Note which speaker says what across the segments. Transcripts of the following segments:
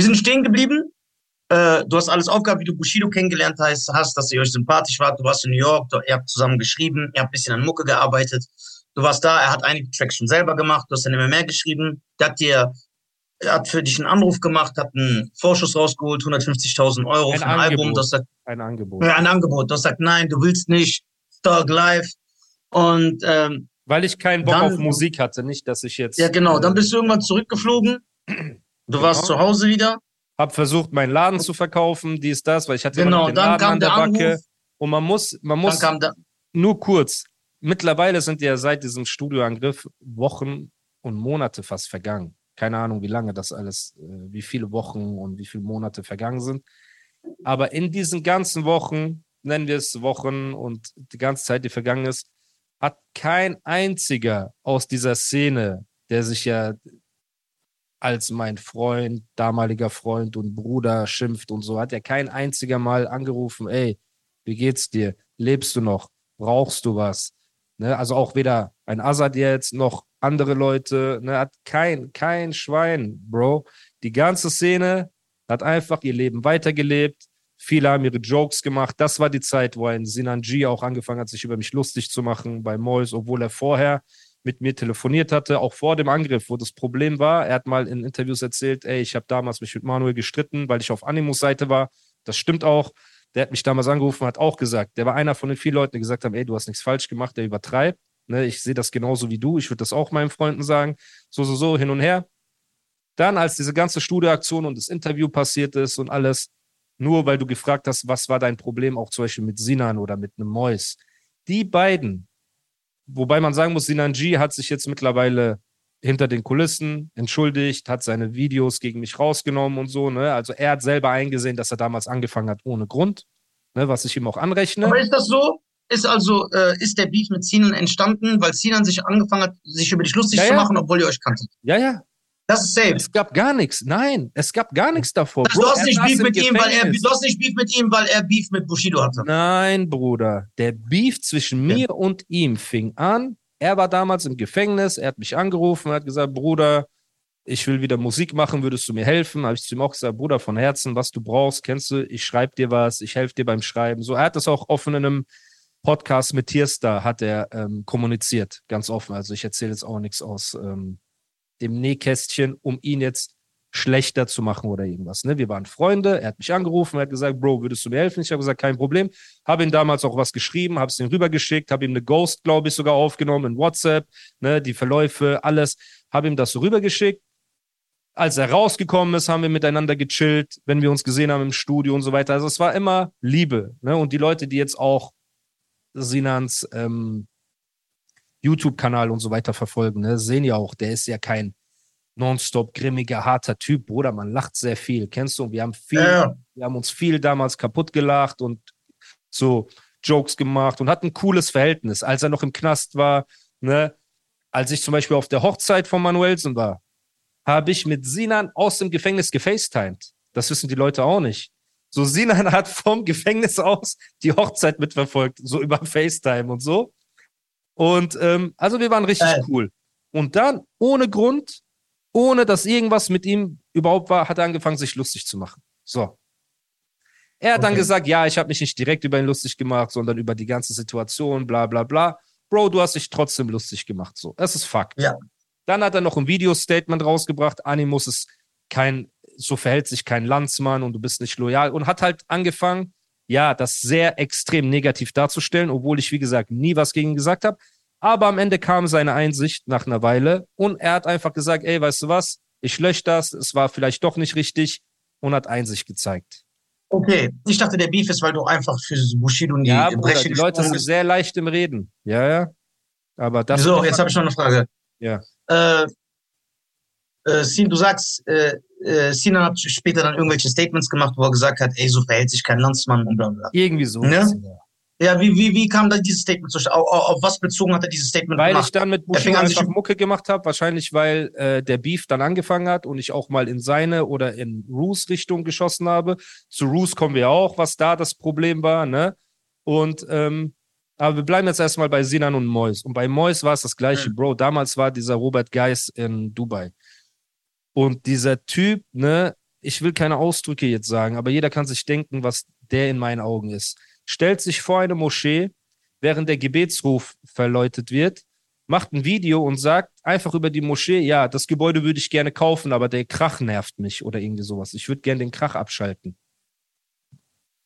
Speaker 1: Wir sind stehen geblieben. Äh, du hast alles aufgehabt, wie du Bushido kennengelernt hast, hast, dass ihr euch sympathisch wart. Du warst in New York, du, ihr habt zusammen geschrieben, ihr habt ein bisschen an Mucke gearbeitet. Du warst da, er hat einige Tracks schon selber gemacht, du hast dann immer mehr geschrieben. Der hat dir, er hat für dich einen Anruf gemacht, hat einen Vorschuss rausgeholt, 150.000 Euro
Speaker 2: Ein
Speaker 1: für ein
Speaker 2: Angebot.
Speaker 1: Album. Du hast gesagt,
Speaker 2: Ein Angebot.
Speaker 1: ja, ein Angebot. Du hast gesagt, nein, du willst nicht. Thug Live. Und ähm,
Speaker 2: Weil ich keinen Bock
Speaker 1: Dann-
Speaker 2: auf Musik hatte, nicht, dass ich jetzt.
Speaker 1: ja, genau, dann
Speaker 2: äh,
Speaker 1: bist du irgendwann zurückgeflogen. Du warst
Speaker 2: Genau.
Speaker 1: zu Hause wieder.
Speaker 2: Hab versucht, meinen Laden zu verkaufen, dies, das, weil ich hatte
Speaker 1: Genau,
Speaker 2: den
Speaker 1: dann
Speaker 2: Laden
Speaker 1: kam
Speaker 2: an der
Speaker 1: der
Speaker 2: Backe.
Speaker 1: Anruf.
Speaker 2: Und man muss, man muss nur kurz. Mittlerweile sind ja seit diesem Studioangriff Wochen und Monate fast vergangen. Keine Ahnung, wie lange das alles, äh, wie viele Wochen und wie viele Monate vergangen sind. Aber in diesen ganzen Wochen, nennen wir es Wochen und die ganze Zeit, die vergangen ist, hat kein einziger aus dieser Szene, der sich ja als mein Freund, damaliger Freund und Bruder schimpft und so, hat ja kein einziger Mal angerufen, ey, wie geht's dir? Lebst du noch? Brauchst du was? Ne? Also auch weder ein Azad jetzt noch andere Leute, ne? hat kein, kein Schwein, Bro. Die ganze Szene hat einfach ihr Leben weitergelebt. Viele haben ihre Jokes gemacht. Das war die Zeit, wo ein Sinan G auch angefangen hat, sich über mich lustig zu machen bei Mois, obwohl er vorher mit mir telefoniert hatte, auch vor dem Angriff, wo das Problem war. Er hat mal in Interviews erzählt, ey, ich habe damals mich mit Manuel gestritten, weil ich auf Animus Seite war. Das stimmt auch. Der hat mich damals angerufen, hat auch gesagt, der war einer von den vielen Leuten, die gesagt haben, ey, du hast nichts falsch gemacht, der übertreibt. Ne, ich sehe das genauso wie du. Ich würde das auch meinen Freunden sagen. So, so, so, hin und her. Dann, als diese ganze Studioaktion und das Interview passiert ist und alles, nur weil du gefragt hast, was war dein Problem, auch zum Beispiel mit Sinan oder mit einem Mois. Die beiden, wobei man sagen muss, Sinan G hat sich jetzt mittlerweile hinter den Kulissen entschuldigt, hat seine Videos gegen mich rausgenommen und so. Ne? Also er hat selber eingesehen, dass er damals angefangen hat ohne Grund, ne? was ich ihm auch anrechne.
Speaker 1: Aber ist das so? Ist also, äh, ist der Beef mit Sinan entstanden, weil Sinan sich angefangen hat, sich über dich lustig
Speaker 2: Ja,
Speaker 1: zu
Speaker 2: ja.
Speaker 1: machen, obwohl ihr euch kanntet?
Speaker 2: Ja, ja,
Speaker 1: Das ist safe.
Speaker 2: es gab gar nichts. Nein, es gab gar nichts davor.
Speaker 1: du hast
Speaker 2: er
Speaker 1: nicht Beef mit ihm, weil er,
Speaker 2: Gefängnis.
Speaker 1: du hast nicht Beef mit ihm, weil er Beef mit Bushido hatte.
Speaker 2: Nein, Bruder. Der Beef zwischen
Speaker 1: Ja.
Speaker 2: mir und ihm fing an. Er war damals im Gefängnis. Er hat mich angerufen und hat gesagt, Bruder, ich will wieder Musik machen, würdest du mir helfen? Habe ich zu ihm auch gesagt, Bruder, von Herzen, was du brauchst, kennst du, ich schreibe dir was, ich helfe dir beim Schreiben. So, er hat das auch offen in einem Podcast mit Tierstar hat er ähm, kommuniziert, ganz offen. Also ich erzähle jetzt auch nichts aus ähm, dem Nähkästchen, um ihn jetzt schlechter zu machen oder irgendwas. Ne? Wir waren Freunde, er hat mich angerufen, er hat gesagt, Bro, würdest du mir helfen? Ich habe gesagt, kein Problem. Habe ihm damals auch was geschrieben, habe es ihm rübergeschickt, habe ihm eine Ghost, glaube ich, sogar aufgenommen in WhatsApp, ne? die Verläufe, alles, habe ihm das so rübergeschickt. Als er rausgekommen ist, haben wir miteinander gechillt, wenn wir uns gesehen haben im Studio und so weiter. Also es war immer Liebe. Ne? Und die Leute, die jetzt auch Sinans ähm, YouTube-Kanal und so weiter verfolgen, ne, sehen ja auch, der ist ja kein nonstop grimmiger, harter Typ, Bruder. Man lacht sehr viel, kennst du? Wir haben viel,
Speaker 1: ja.
Speaker 2: wir haben uns viel damals kaputt gelacht und so Jokes gemacht und hatten ein cooles Verhältnis. Als er noch im Knast war, ne, als ich zum Beispiel auf der Hochzeit von Manuelsen war, habe ich mit Sinan aus dem Gefängnis gefacetimed. Das wissen die Leute auch nicht. So, Sinan hat vom Gefängnis aus die Hochzeit mitverfolgt, so über FaceTime und so. Und ähm, also wir waren richtig
Speaker 1: Geil.
Speaker 2: cool. Und dann, ohne Grund, ohne dass irgendwas mit ihm überhaupt war, hat er angefangen, sich lustig zu machen. So. Er hat dann
Speaker 1: Okay.
Speaker 2: gesagt, ja, ich habe mich nicht direkt über ihn lustig gemacht, sondern über die ganze Situation, bla bla bla. Bro, du hast dich trotzdem lustig gemacht. So, das ist Fakt.
Speaker 1: Ja.
Speaker 2: Dann hat er noch ein Video-Statement rausgebracht. Animus ist kein, so verhält sich kein Landsmann und du bist nicht loyal und hat halt angefangen, ja, das sehr extrem negativ darzustellen, obwohl ich, wie gesagt, nie was gegen ihn gesagt habe. Aber am Ende kam seine Einsicht nach einer Weile und er hat einfach gesagt, ey, weißt du was? Ich lösche das, es war vielleicht doch nicht richtig und hat Einsicht gezeigt.
Speaker 1: Okay, ich dachte, der Beef ist, weil du einfach für Bushido in die
Speaker 2: Ja, Bruder,
Speaker 1: Bresche
Speaker 2: die Leute sind sehr leicht im Reden. Ja, ja. Aber das.
Speaker 1: So, jetzt habe ich noch eine Frage.
Speaker 2: Ja.
Speaker 1: Äh, äh, Sin, du sagst, äh, äh, Sinan hat später dann irgendwelche Statements gemacht, wo er gesagt hat, ey, so verhält sich kein Landsmann und bla bla.
Speaker 2: Irgendwie so.
Speaker 1: Ja? Ja, wie, wie, wie kam da dieses Statement zustande? Auf, auf, auf was bezogen hat er dieses Statement
Speaker 2: Weil ich
Speaker 1: gemacht?
Speaker 2: dann mit Bushido einfach Mucke gemacht habe, wahrscheinlich weil äh, der Beef dann angefangen hat und ich auch mal in seine oder in Roos Richtung geschossen habe. Zu Roos kommen wir auch, was da das Problem war, ne? Und ähm, aber wir bleiben jetzt erstmal bei Sinan und Mois. Und bei Mois war es das gleiche,
Speaker 1: Mhm.
Speaker 2: Bro. Damals war dieser Robert Geis in Dubai. Und dieser Typ, ne, ich will keine Ausdrücke jetzt sagen, aber jeder kann sich denken, was der in meinen Augen ist. Stellt sich vor eine Moschee, während der Gebetsruf verläutet wird, macht ein Video und sagt einfach über die Moschee, ja, das Gebäude würde ich gerne kaufen, aber der Krach nervt mich oder irgendwie sowas. Ich würde gerne den Krach abschalten.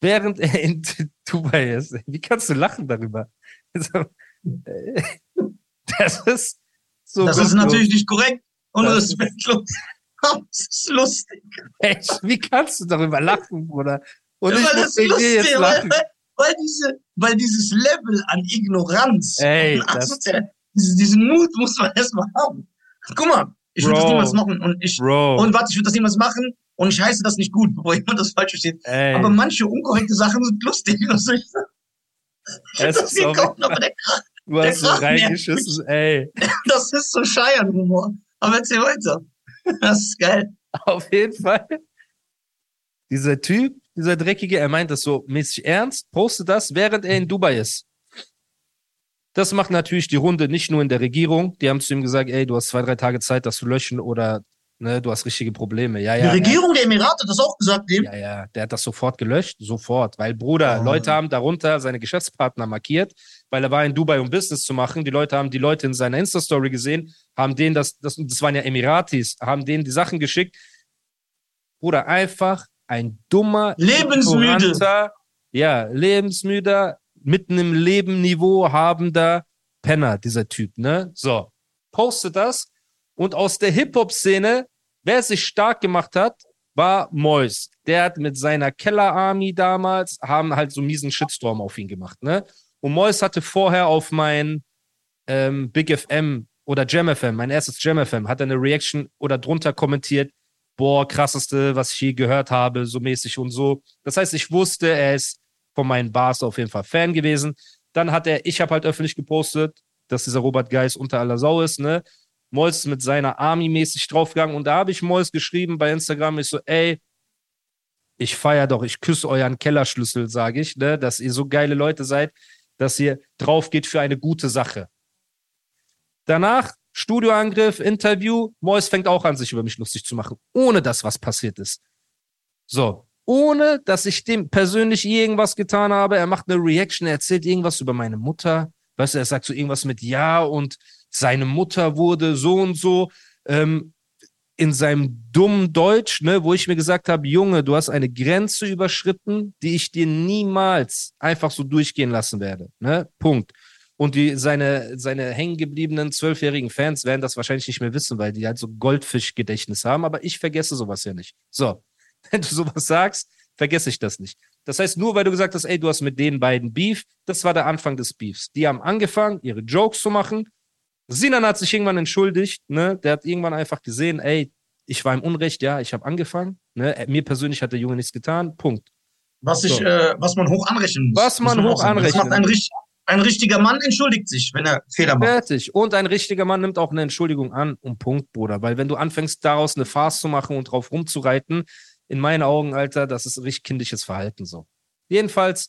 Speaker 2: Während er in Dubai ist. Wie kannst du lachen darüber? Das ist so.
Speaker 1: Das ist natürlich nicht korrekt und respektlos. Das ist lustig.
Speaker 2: Echt? Wie kannst du darüber lachen, Bruder? Und
Speaker 1: Ja,
Speaker 2: ich
Speaker 1: weil
Speaker 2: muss
Speaker 1: das
Speaker 2: wegen dir
Speaker 1: lustig,
Speaker 2: jetzt lachen.
Speaker 1: weil, weil, diese, weil dieses Level an Ignoranz
Speaker 2: Ey,
Speaker 1: Assozi- diesen, diesen Mut muss man erstmal haben. Guck mal, ich würde das niemals machen und ich
Speaker 2: Bro,
Speaker 1: und warte, ich würde das niemals machen und ich heiße das nicht gut, bevor jemand das falsch versteht.
Speaker 2: ey,
Speaker 1: Aber manche unkorrekte Sachen sind lustig. Was soll ich sagen?
Speaker 2: es
Speaker 1: Das,
Speaker 2: ist
Speaker 1: der,
Speaker 2: du hast so reingeschissen, ey.
Speaker 1: das ist so Scheiern-Humor. Aber erzähl weiter. Das ist geil.
Speaker 2: Auf jeden Fall. Dieser Typ, dieser Dreckige, er meint das so mäßig ernst, postet das, während er in Dubai ist. Das macht natürlich die Runde nicht nur in der Regierung. Die haben zu ihm gesagt, ey, du hast zwei, drei Tage Zeit, das zu löschen oder ne, du hast richtige Probleme. Ja, ja.
Speaker 1: Die Regierung der Emirate hat das auch gesagt, dem.
Speaker 2: Ja, ja, der hat das sofort gelöscht, sofort, weil Bruder,
Speaker 1: Oh.
Speaker 2: Leute haben darunter seine Geschäftspartner markiert, weil er war in Dubai, um Business zu machen. Die Leute haben die Leute in seiner Insta-Story gesehen, haben denen das, das, das waren ja Emiratis, haben denen die Sachen geschickt. Bruder, einfach ein dummer,
Speaker 1: Lebensmüde.
Speaker 2: ja, lebensmüder, mitten im Lebenniveau habender Penner, dieser Typ, ne? So, postet das und aus der Hip-Hop-Szene, wer sich stark gemacht hat, war Mois. Der hat mit seiner Keller-Army damals, haben halt so einen miesen Shitstorm auf ihn gemacht, ne? Und Mois hatte vorher auf mein ähm, Big FM oder Jam FM, mein erstes Jam FM, hat er eine Reaction oder drunter kommentiert, boah, krasseste, was ich je gehört habe, so mäßig und so. Das heißt, ich wusste, er ist von meinen Bars auf jeden Fall Fan gewesen. Dann hat er, ich habe halt öffentlich gepostet, dass dieser Robert Geis unter aller Sau ist, ne? Mois mit seiner Army mäßig draufgegangen und da habe ich Mois geschrieben bei Instagram, ich so, ey, ich feier doch, ich küsse euren Kellerschlüssel, sage ich, ne, dass ihr so geile Leute seid, dass ihr drauf geht für eine gute Sache. Danach Studioangriff, Interview, Mois fängt auch an, sich über mich lustig zu machen, ohne dass was passiert ist. So, ohne dass ich dem persönlich irgendwas getan habe. Er macht eine Reaction, er erzählt irgendwas über meine Mutter. Weißt du, er sagt so irgendwas mit Ja und seine Mutter wurde so und so. Ähm, in seinem dummen Deutsch, ne, wo ich mir gesagt habe, Junge, du hast eine Grenze überschritten, die ich dir niemals einfach so durchgehen lassen werde. Ne? Punkt. Und die, seine, seine hängengebliebenen zwölfjährigen Fans werden das wahrscheinlich nicht mehr wissen, weil die halt so Goldfischgedächtnis haben, aber ich vergesse sowas ja nicht. So, wenn du sowas sagst, vergesse ich das nicht. Das heißt, nur weil du gesagt hast, ey, du hast mit den beiden Beef, das war der Anfang des Beefs. Die haben angefangen, ihre Jokes zu machen. Sinan hat sich irgendwann entschuldigt, ne? Der hat irgendwann einfach gesehen, ey, ich war im Unrecht, ja, ich habe angefangen. Ne? Mir persönlich hat der Junge nichts getan. Punkt.
Speaker 1: Was, ich,
Speaker 2: So.
Speaker 1: äh, was man hoch anrechnen muss.
Speaker 2: Was man
Speaker 1: Muss
Speaker 2: hoch anrechnen
Speaker 1: macht ein, ein richtiger Mann entschuldigt sich, wenn er Fehler macht.
Speaker 2: Fertig. Und ein richtiger Mann nimmt auch eine Entschuldigung an und Punkt, Bruder. Weil wenn du anfängst, daraus eine Farce zu machen und drauf rumzureiten, in meinen Augen, Alter, das ist richtig kindisches Verhalten so. Jedenfalls,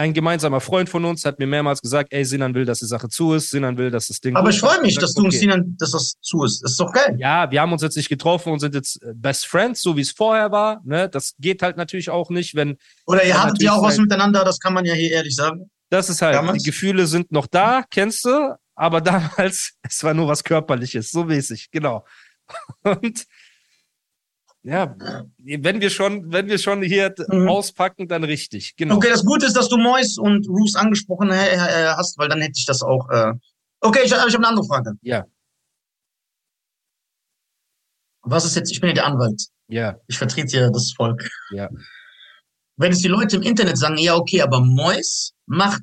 Speaker 2: ein gemeinsamer Freund von uns hat mir mehrmals gesagt, ey, Sinan will, dass die Sache zu ist, Sinan will, dass das Ding.
Speaker 1: Aber ich freue mich,
Speaker 2: Ich
Speaker 1: dass du und
Speaker 2: okay.
Speaker 1: Sinan, dass das zu ist. Das ist doch geil.
Speaker 2: Ja, wir haben uns jetzt nicht getroffen und sind jetzt äh, Best Friends, so wie es vorher war. Ne? Das geht halt natürlich auch nicht, wenn
Speaker 1: Oder ihr hattet ja auch was miteinander, das kann man ja hier ehrlich sagen.
Speaker 2: Das ist halt,
Speaker 1: Damals?
Speaker 2: die Gefühle sind noch da, kennst du, aber damals, es war nur was Körperliches, so mäßig, genau. Und ja, wenn wir schon, wenn wir schon hier
Speaker 1: Mhm.
Speaker 2: auspacken, dann richtig, genau.
Speaker 1: Okay, das Gute ist, dass du Mois und Roos angesprochen äh, äh, hast, weil dann hätte ich das auch. Äh okay, ich, ich habe eine andere Frage.
Speaker 2: Ja,
Speaker 1: Was ist jetzt, ich bin ja der Anwalt.
Speaker 2: ja,
Speaker 1: Ich vertrete ja das Volk.
Speaker 2: Ja.
Speaker 1: Wenn es die Leute im Internet sagen, ja, okay, aber Mois macht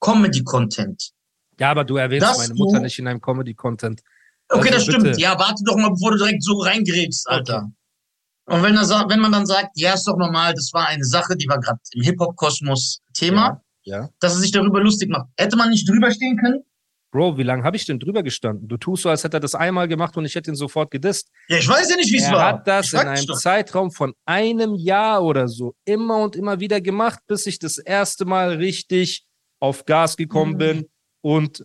Speaker 1: Comedy-Content.
Speaker 2: ja, aber du erwähnst
Speaker 1: Das
Speaker 2: meine Mutter nicht in deinem Comedy-Content.
Speaker 1: Okay,
Speaker 2: Also
Speaker 1: das stimmt.
Speaker 2: bitte.
Speaker 1: Ja, warte doch mal, bevor du direkt so reingerätst, Alter. Und wenn, er, wenn man dann sagt, ja, ist doch normal, das war eine Sache, die war gerade im Hip-Hop-Kosmos Thema,
Speaker 2: Ja, ja.
Speaker 1: dass er sich darüber lustig macht. Hätte man nicht drüber stehen können?
Speaker 2: Bro, wie lange habe ich denn drüber gestanden? Du tust so, als hätte er das einmal gemacht und ich hätte ihn sofort gedisst.
Speaker 1: Ja, ich weiß ja nicht, wie es
Speaker 2: Er
Speaker 1: war.
Speaker 2: hat das
Speaker 1: Ich
Speaker 2: in einem. Zeitraum von einem Jahr oder so immer und immer wieder gemacht, bis ich das erste Mal richtig auf Gas gekommen
Speaker 1: Mhm.
Speaker 2: bin und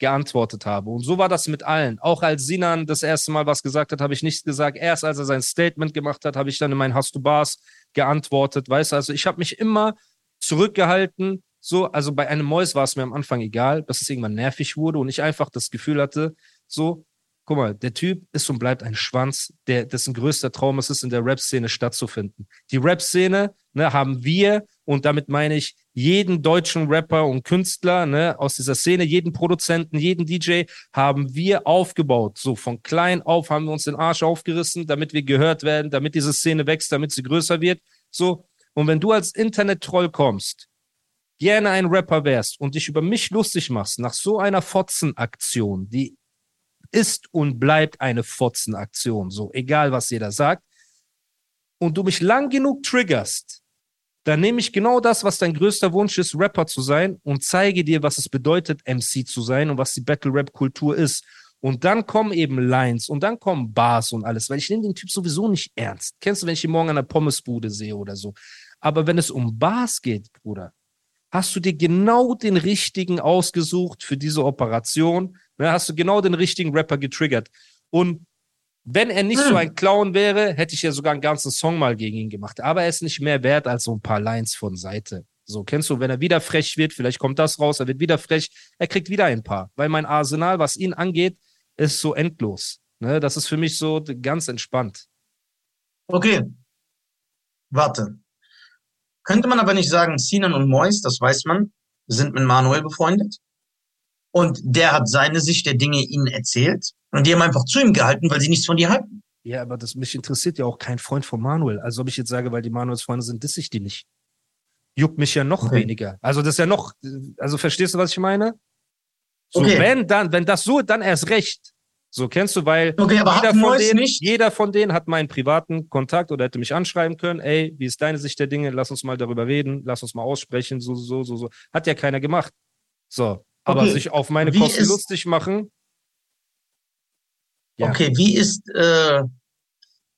Speaker 2: geantwortet habe. Und so war das mit allen. Auch als Sinan das erste Mal was gesagt hat, habe ich nichts gesagt. Erst als er sein Statement gemacht hat, habe ich dann in meinen Hast du Bars geantwortet. Weißt du, also ich habe mich immer zurückgehalten. So, also bei einem Mäus war es mir am Anfang egal, dass es irgendwann nervig wurde und ich einfach das Gefühl hatte, so, guck mal, der Typ ist und bleibt ein Schwanz, der, dessen größter Traum es ist, in der Rap-Szene stattzufinden. Die Rap-Szene ne, haben wir, und damit meine ich jeden deutschen Rapper und Künstler ne, aus dieser Szene, jeden Produzenten, jeden DJ, haben wir aufgebaut. So von klein auf haben wir uns den Arsch aufgerissen, damit wir gehört werden, damit diese Szene wächst, damit sie größer wird. So. Und wenn du als Internet-Troll kommst, gerne ein Rapper wärst und dich über mich lustig machst, nach so einer Fotzenaktion, die ist und bleibt eine Fotzenaktion, so egal was jeder sagt, und du mich lang genug triggerst, dann nehme ich genau das, was dein größter Wunsch ist, Rapper zu sein, und zeige dir, was es bedeutet, MC zu sein und was die Battle-Rap-Kultur ist. Und dann kommen eben Lines und dann kommen Bars und alles, weil ich nehme den Typ sowieso nicht ernst. Kennst du, wenn ich ihn morgen an der Pommesbude sehe oder so? Aber wenn es um Bars geht, Bruder, hast du dir genau den richtigen ausgesucht für diese Operation. Ne, hast du genau den richtigen Rapper getriggert. Und wenn er nicht hm. so ein Clown wäre, hätte ich ja sogar einen ganzen Song mal gegen ihn gemacht. Aber er ist nicht mehr wert als so ein paar Lines von Seite. So, kennst du, wenn er wieder frech wird, vielleicht kommt das raus, er wird wieder frech, er kriegt wieder ein paar. Weil mein Arsenal, was ihn angeht, ist so endlos. Ne, das ist für mich so ganz entspannt.
Speaker 1: Okay. Warte. Könnte man aber nicht sagen, Sinan und Mois, das weiß man, sind mit Manuel befreundet. Und der hat seine Sicht der Dinge ihnen erzählt. Und die haben einfach zu ihm gehalten, weil sie nichts von dir halten.
Speaker 2: Ja, aber das mich interessiert ja auch kein Freund von Manuel. Also ob ich jetzt sage, weil die Manuels Freunde sind, diss ich die nicht. Juckt mich ja noch okay. weniger. Also das ist ja noch, also verstehst du, was ich meine? So, okay. wenn dann, wenn das so, dann erst recht. So kennst du, weil
Speaker 1: okay, jeder,
Speaker 2: von denen, jeder von denen hat meinen privaten Kontakt oder hätte mich anschreiben können, ey, wie ist deine Sicht der Dinge? Lass uns mal darüber reden, lass uns mal aussprechen, so, so, so, so. Hat ja keiner gemacht. So. Aber okay. sich auf meine wie Kosten ist, lustig machen.
Speaker 1: Ja. Okay, wie ist, äh,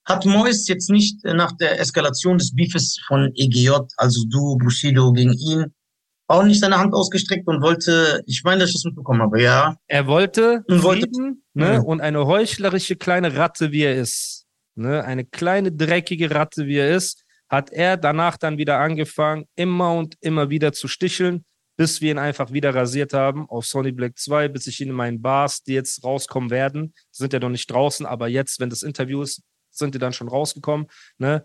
Speaker 1: hat Mois jetzt nicht nach der Eskalation des Beefes von EGJ, also du, Bushido gegen ihn, auch nicht seine Hand ausgestreckt und wollte, ich meine, dass ich das mitbekommen habe, ja.
Speaker 2: Er wollte und Frieden, wollte, ne, mhm. und eine heuchlerische kleine Ratte, wie er ist, ne, eine kleine dreckige Ratte, wie er ist, hat er danach dann wieder angefangen, immer und immer wieder zu sticheln, bis wir ihn einfach wieder rasiert haben auf Sony Black 2, bis ich ihn in meinen Bars, die jetzt rauskommen werden, sind ja noch nicht draußen, aber jetzt, wenn das Interview ist, sind die dann schon rausgekommen, ne,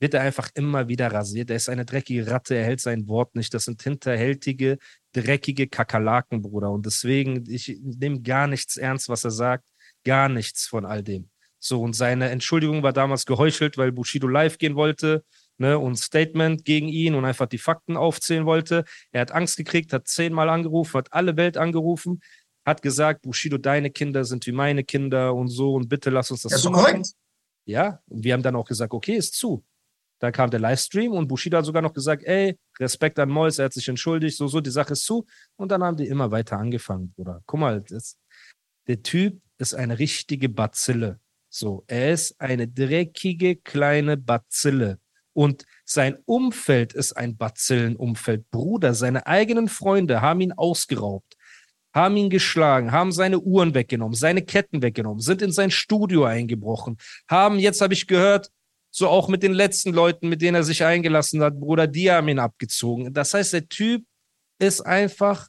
Speaker 2: wird er einfach immer wieder rasiert. Er ist eine dreckige Ratte, er hält sein Wort nicht. Das sind hinterhältige, dreckige Kakerlaken, Bruder. Und deswegen, ich nehme gar nichts ernst, was er sagt. Gar nichts von all dem. So, und seine Entschuldigung war damals geheuchelt, weil Bushido live gehen wollte, ne, und Statement gegen ihn und einfach die Fakten aufzählen wollte. Er hat Angst gekriegt, hat zehnmal angerufen, hat alle Welt angerufen, hat gesagt, Bushido, deine Kinder sind wie meine Kinder und so und bitte lass uns das ja, so machen. Ja, und wir haben dann auch gesagt, okay, ist zu. Dann kam der Livestream und Bushido hat sogar noch gesagt, ey, Respekt an Mois, er hat sich entschuldigt, so, so, die Sache ist zu. Und dann haben die immer weiter angefangen, Bruder. Guck mal, das, der Typ ist eine richtige Bazille. So, er ist eine dreckige kleine Bazille. Und sein Umfeld ist ein Bazillenumfeld. Bruder, seine eigenen Freunde haben ihn ausgeraubt, haben ihn geschlagen, haben seine Uhren weggenommen, seine Ketten weggenommen, sind in sein Studio eingebrochen, haben, jetzt habe ich gehört, so auch mit den letzten Leuten, mit denen er sich eingelassen hat, Bruder, die haben ihn abgezogen. Das heißt, der Typ ist einfach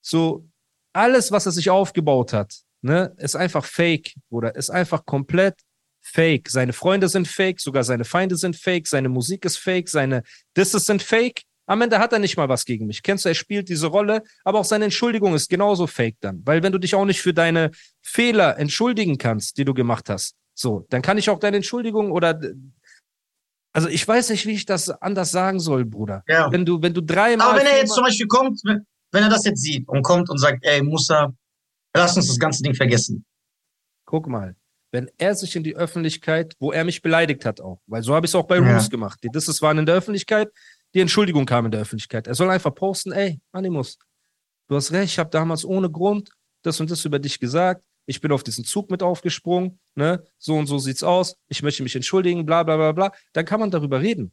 Speaker 2: so, alles, was er sich aufgebaut hat, ne, ist einfach fake, Bruder, ist einfach komplett fake. Seine Freunde sind fake, sogar seine Feinde sind fake, seine Musik ist fake, seine Disses sind fake. Am Ende hat er nicht mal was gegen mich. Kennst du, er spielt diese Rolle, aber auch seine Entschuldigung ist genauso fake dann. Weil wenn du dich auch nicht für deine Fehler entschuldigen kannst, die du gemacht hast, so, dann kann ich auch deine Entschuldigung oder also ich weiß nicht, wie ich das anders sagen soll, Bruder. Ja. Wenn du, wenn du dreimal.
Speaker 1: Aber wenn er jetzt zum Beispiel kommt, wenn er das jetzt sieht und kommt und sagt, ey, Musa, lass uns das ganze Ding vergessen.
Speaker 2: Guck mal, wenn er sich in die Öffentlichkeit, wo er mich beleidigt hat auch, weil so habe ich es auch bei ja. Roos gemacht. Die Disses waren in der Öffentlichkeit, die Entschuldigung kam in der Öffentlichkeit. Er soll einfach posten, ey, Animus, du hast recht, ich habe damals ohne Grund das und das über dich gesagt ich bin auf diesen Zug mit aufgesprungen, ne, so und so sieht's aus, ich möchte mich entschuldigen, bla bla bla bla, dann kann man darüber reden.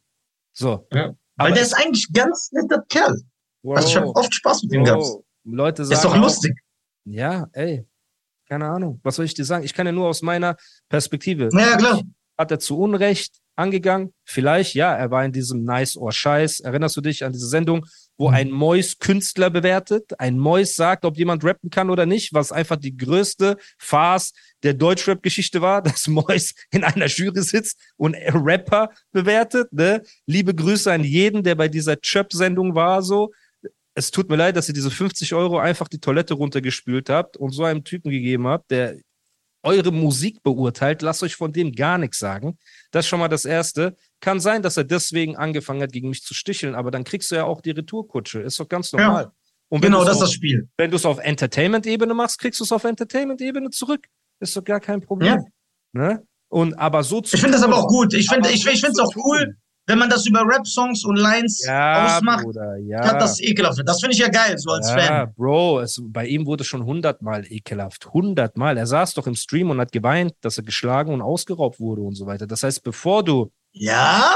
Speaker 2: So.
Speaker 1: Ja. Weil der ist eigentlich ganz netter Kerl. Wow. Also ich habe oft Spaß mit ihm gehabt.
Speaker 2: Leute sagen.
Speaker 1: ist doch lustig.
Speaker 2: Ja, ey, keine Ahnung. Was soll ich dir sagen? Ich kann ja nur aus meiner Perspektive.
Speaker 1: Ja, klar.
Speaker 2: Hat er zu Unrecht angegangen? Vielleicht, ja, er war in diesem Nice or Scheiß. Erinnerst du dich an diese Sendung, wo
Speaker 1: Mhm.
Speaker 2: ein Mois Künstler bewertet? Ein Mois sagt, ob jemand rappen kann oder nicht, was einfach die größte Farce der Deutschrap-Geschichte war, dass Mois in einer Jury sitzt und Rapper bewertet. Ne? Liebe Grüße an jeden, der bei dieser Chöp-Sendung war, so. Es tut mir leid, dass ihr diese 50 Euro einfach die Toilette runtergespült habt und so einem Typen gegeben habt, der eure Musik beurteilt. Lasst euch von dem gar nichts sagen. Das ist schon mal das Erste. Kann sein, dass er deswegen angefangen hat, gegen mich zu sticheln, aber dann kriegst du ja auch die Retourkutsche. Ist doch ganz
Speaker 1: Ja.
Speaker 2: normal. Und wenn
Speaker 1: Genau, das ist das Spiel.
Speaker 2: wenn du es auf Entertainment-Ebene machst, kriegst du es auf Entertainment-Ebene zurück. Ist doch gar kein Problem.
Speaker 1: Ja.
Speaker 2: Ne? Und aber so zu
Speaker 1: Ich finde das aber auch gut. Ich finde
Speaker 2: Aber
Speaker 1: ich, ich es auch cool. Wenn man das über Rap-Songs und Lines
Speaker 2: ja,
Speaker 1: ausmacht,
Speaker 2: Bruder, ja.
Speaker 1: hat das ekelhaft. Das finde ich ja geil, so als
Speaker 2: ja,
Speaker 1: Fan.
Speaker 2: Bro, es, bei ihm wurde schon hundertmal ekelhaft. Hundertmal. Er saß doch im Stream und hat geweint, dass er geschlagen und ausgeraubt wurde und so weiter. Das heißt, bevor du
Speaker 1: Ja?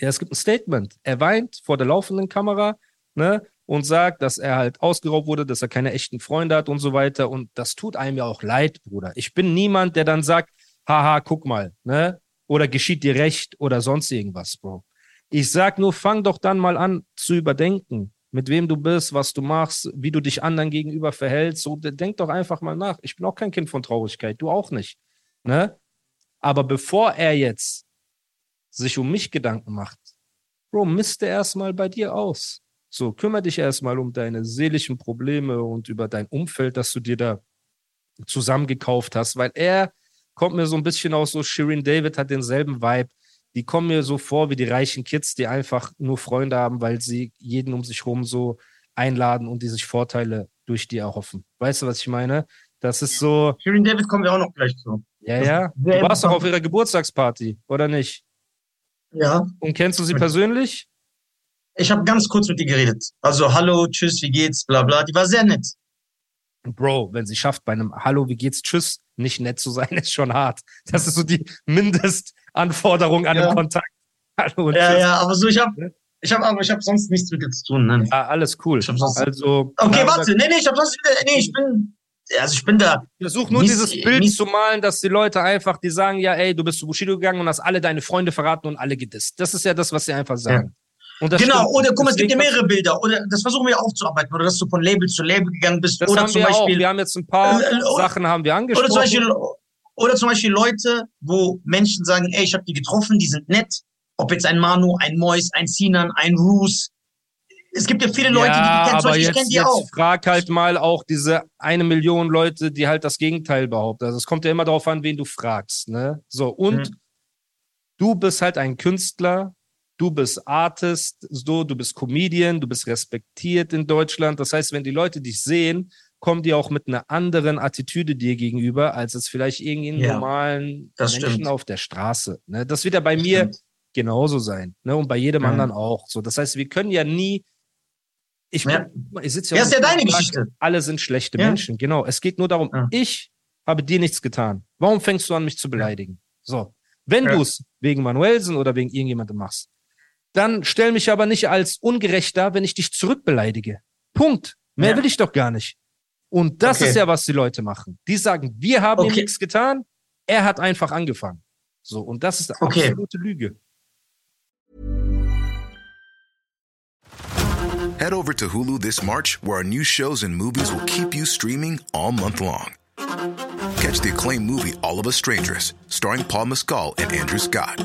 Speaker 2: Ja, es gibt ein Statement. Er weint vor der laufenden Kamera, ne, und sagt, dass er halt ausgeraubt wurde, dass er keine echten Freunde hat und so weiter. Und das tut einem ja auch leid, Bruder. Ich bin niemand, der dann sagt, haha, guck mal, ne, oder geschieht dir recht oder sonst irgendwas, Bro. Ich sag nur, fang doch dann mal an zu überdenken, mit wem du bist, was du machst, wie du dich anderen gegenüber verhältst. So, denk doch einfach mal nach. Ich bin auch kein Kind von Traurigkeit, du auch nicht, ne? Aber bevor er jetzt sich um mich Gedanken macht, Bro, misste erstmal bei dir aus. So, kümmere dich erstmal um deine seelischen Probleme und über dein Umfeld, das du dir da zusammengekauft hast, weil er kommt mir so ein bisschen aus, so Shirin David hat denselben Vibe. Die kommen mir so vor wie die reichen Kids, die einfach nur Freunde haben, weil sie jeden um sich rum so einladen und die sich Vorteile durch die erhoffen. Weißt du, was ich meine? Das ist so,
Speaker 1: Shirin David kommen wir auch noch gleich zu.
Speaker 2: ja, ja. Du warst doch auf ihrer Geburtstagsparty, oder nicht?
Speaker 1: Ja.
Speaker 2: Und kennst du sie persönlich?
Speaker 1: Ich habe ganz kurz mit ihr geredet. Also, hallo, tschüss, wie geht's, bla bla. Die war sehr nett.
Speaker 2: Bro, wenn sie schafft, bei einem Hallo, wie geht's, tschüss, nicht nett zu sein, ist schon hart. Das ist so die Mindestanforderung an
Speaker 1: Ja.
Speaker 2: einem Kontakt. Hallo und
Speaker 1: Ja,
Speaker 2: tschüss.
Speaker 1: ja, aber so, ich habe
Speaker 2: Ne?
Speaker 1: ich hab, aber ich hab sonst nichts mit ihr zu tun. Ne?
Speaker 2: Ja, alles cool. Also,
Speaker 1: Okay, warte. Nee, nee, ich hab sonst wieder, nee, ich bin, also ich bin da.
Speaker 2: Versuch nur
Speaker 1: Mies-
Speaker 2: dieses Bild
Speaker 1: mies-
Speaker 2: zu malen, dass die Leute einfach, die sagen, ja, ey, du bist zu Bushido gegangen und hast alle deine Freunde verraten und alle gedisst. Das ist ja das, was sie einfach sagen.
Speaker 1: Genau,
Speaker 2: stimmt.
Speaker 1: oder guck mal, es gibt ja mehrere Bilder. Oder das versuchen wir aufzuarbeiten. Oder dass du von Label zu Label gegangen bist.
Speaker 2: Das
Speaker 1: oder
Speaker 2: haben
Speaker 1: zum
Speaker 2: wir auch.
Speaker 1: Beispiel.
Speaker 2: Wir haben jetzt ein paar
Speaker 1: Äh, oder-
Speaker 2: Sachen haben wir angesprochen.
Speaker 1: Oder zum Beispiel, oder zum Beispiel Leute, wo Menschen sagen, ey, ich habe die getroffen, die sind nett. Ob jetzt ein Manu, ein Mois, ein Sinan, ein Roos. Es gibt ja viele Leute, die
Speaker 2: ja,
Speaker 1: die kennen. Zum
Speaker 2: aber jetzt,
Speaker 1: kenne die
Speaker 2: jetzt
Speaker 1: auch.
Speaker 2: frag halt mal auch diese eine Million Leute, die halt das Gegenteil behaupten. Also es kommt ja immer darauf an, wen du fragst. Ne? So, und
Speaker 1: Mhm.
Speaker 2: du bist halt ein Künstler, du bist Artist, so, du bist Comedian, du bist respektiert in Deutschland. Das heißt, wenn die Leute dich sehen, kommen die auch mit einer anderen Attitüde dir gegenüber, als es vielleicht irgendeinen
Speaker 1: Ja,
Speaker 2: normalen
Speaker 1: das
Speaker 2: Menschen
Speaker 1: stimmt.
Speaker 2: auf der Straße. Ne? Das wird ja bei mir
Speaker 1: Stimmt.
Speaker 2: genauso sein. Ne? Und bei jedem
Speaker 1: Mhm.
Speaker 2: anderen auch. So, das heißt, wir können ja nie. Ich,
Speaker 1: Ja.
Speaker 2: ich sitze
Speaker 1: Ja,
Speaker 2: ja,
Speaker 1: ist ja deine
Speaker 2: sag,
Speaker 1: Geschichte.
Speaker 2: Alle sind schlechte
Speaker 1: Ja.
Speaker 2: Menschen. Genau. Es geht nur darum, ich habe dir nichts getan. Warum fängst du an, mich zu beleidigen? So. Wenn du es wegen Manuelsen oder wegen irgendjemandem machst, dann stell mich aber nicht als ungerecht dar, wenn ich dich zurückbeleidige. Punkt. Mehr
Speaker 1: Ja.
Speaker 2: will ich doch gar nicht. Und das
Speaker 1: Okay.
Speaker 2: ist ja, was die Leute machen. Die sagen, wir haben ihm
Speaker 1: Okay.
Speaker 2: nichts getan, er hat einfach angefangen. So, und das ist
Speaker 1: Okay.
Speaker 2: absolute Lüge.
Speaker 3: Head over to Hulu this March, where our new shows and movies will keep you streaming all month long. Catch the acclaimed movie All of Us Strangers, starring Paul Mescal and Andrew Scott.